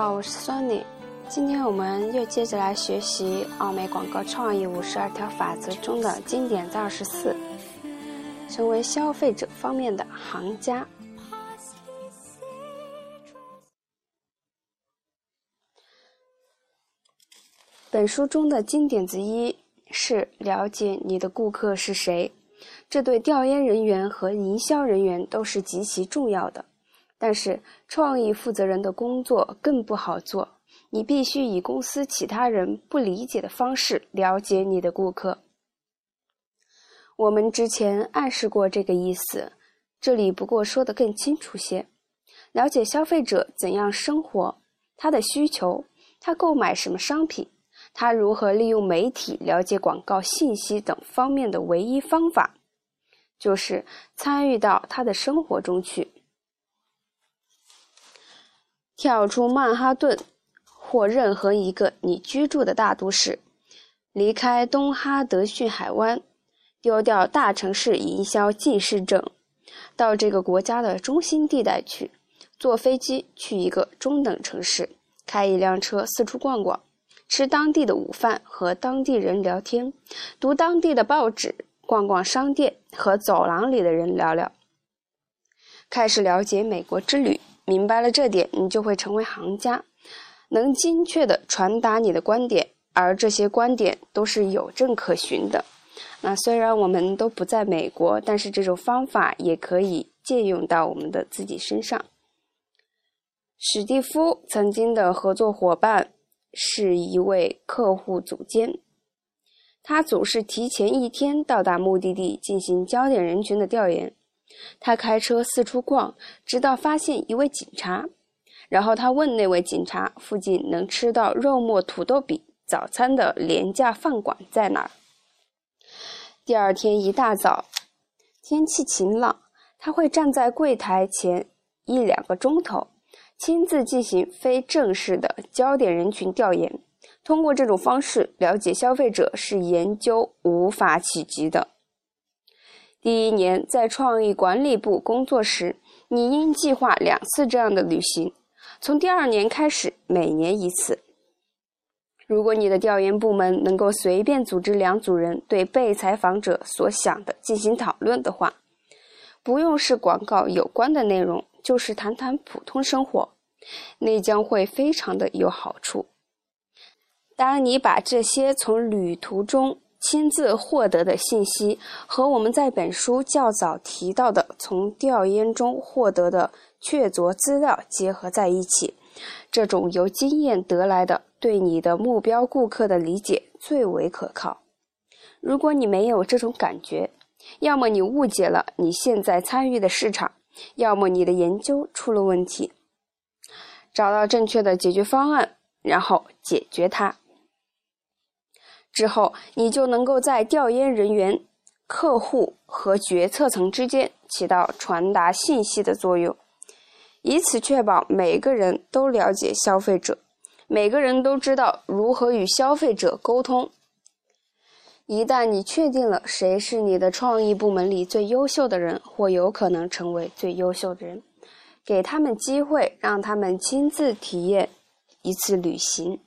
好，我是 Sony。今天我们又接着来学习奥美广告创意五十二条法则中的经典在二十四，成为消费者方面的行家。本书中的经典之一是了解你的顾客是谁，这对调研人员和营销人员都是极其重要的。但是，创意负责人的工作更不好做。你必须以公司其他人不理解的方式了解你的顾客。我们之前暗示过这个意思，这里不过说得更清楚些：了解消费者怎样生活，他的需求，他购买什么商品，他如何利用媒体了解广告信息等方面的唯一方法，就是参与到他的生活中去。跳出曼哈顿或任何一个你居住的大都市，离开东哈德逊海湾，丢掉大城市营销近视症，到这个国家的中心地带去，坐飞机去一个中等城市，开一辆车四处逛逛，吃当地的午饭，和当地人聊天，读当地的报纸，逛逛商店，和走廊里的人聊聊，开始了解美国之旅。明白了这点，你就会成为行家，能精确地传达你的观点，而这些观点都是有证可循的。那虽然我们都不在美国，但是这种方法也可以借用到我们的自己身上。史蒂夫曾经的合作伙伴是一位客户组监，他总是提前一天到达目的地进行焦点人群的调研。他开车四处逛，直到发现一位警察。然后他问那位警察：“附近能吃到肉末土豆饼早餐的廉价饭馆在哪儿？”第二天一大早，天气晴朗，他会站在柜台前一两个钟头，亲自进行非正式的焦点人群调研。通过这种方式了解消费者是研究无法企及的。第一年在创意管理部工作时，你应计划两次这样的旅行。从第二年开始，每年一次。如果你的调研部门能够随便组织两组人对被采访者所想的进行讨论的话，不用是广告有关的内容，就是谈谈普通生活，那将会非常的有好处。当你把这些从旅途中。亲自获得的信息和我们在本书较早提到的从调研中获得的确凿资料结合在一起，这种由经验得来的对你的目标顾客的理解最为可靠。如果你没有这种感觉，要么你误解了你现在参与的市场，要么你的研究出了问题。找到正确的解决方案，然后解决它。之后，你就能够在调研人员、客户和决策层之间起到传达信息的作用，以此确保每个人都了解消费者，每个人都知道如何与消费者沟通。一旦你确定了谁是你的创意部门里最优秀的人，或有可能成为最优秀的人，给他们机会，让他们亲自体验一次旅行。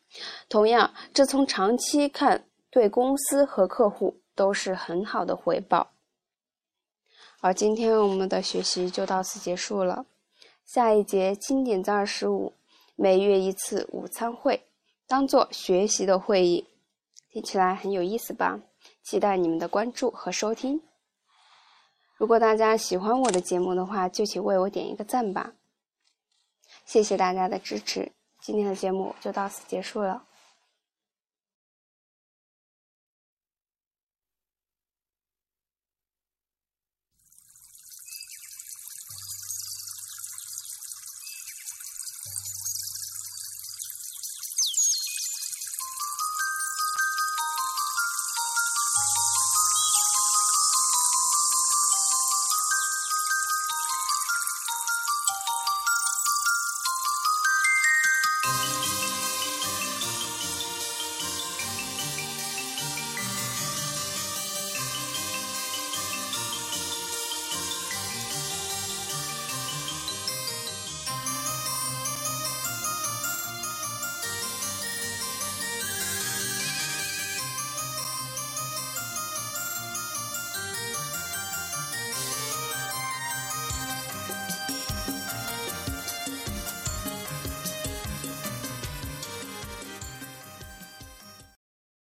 同样，这从长期看。对公司和客户都是很好的回报。好，今天我们的学习就到此结束了。下一节经典在二十五，每月一次午餐会，当做学习的会议，听起来很有意思吧？期待你们的关注和收听。如果大家喜欢我的节目的话，就请为我点一个赞吧。谢谢大家的支持，今天的节目就到此结束了。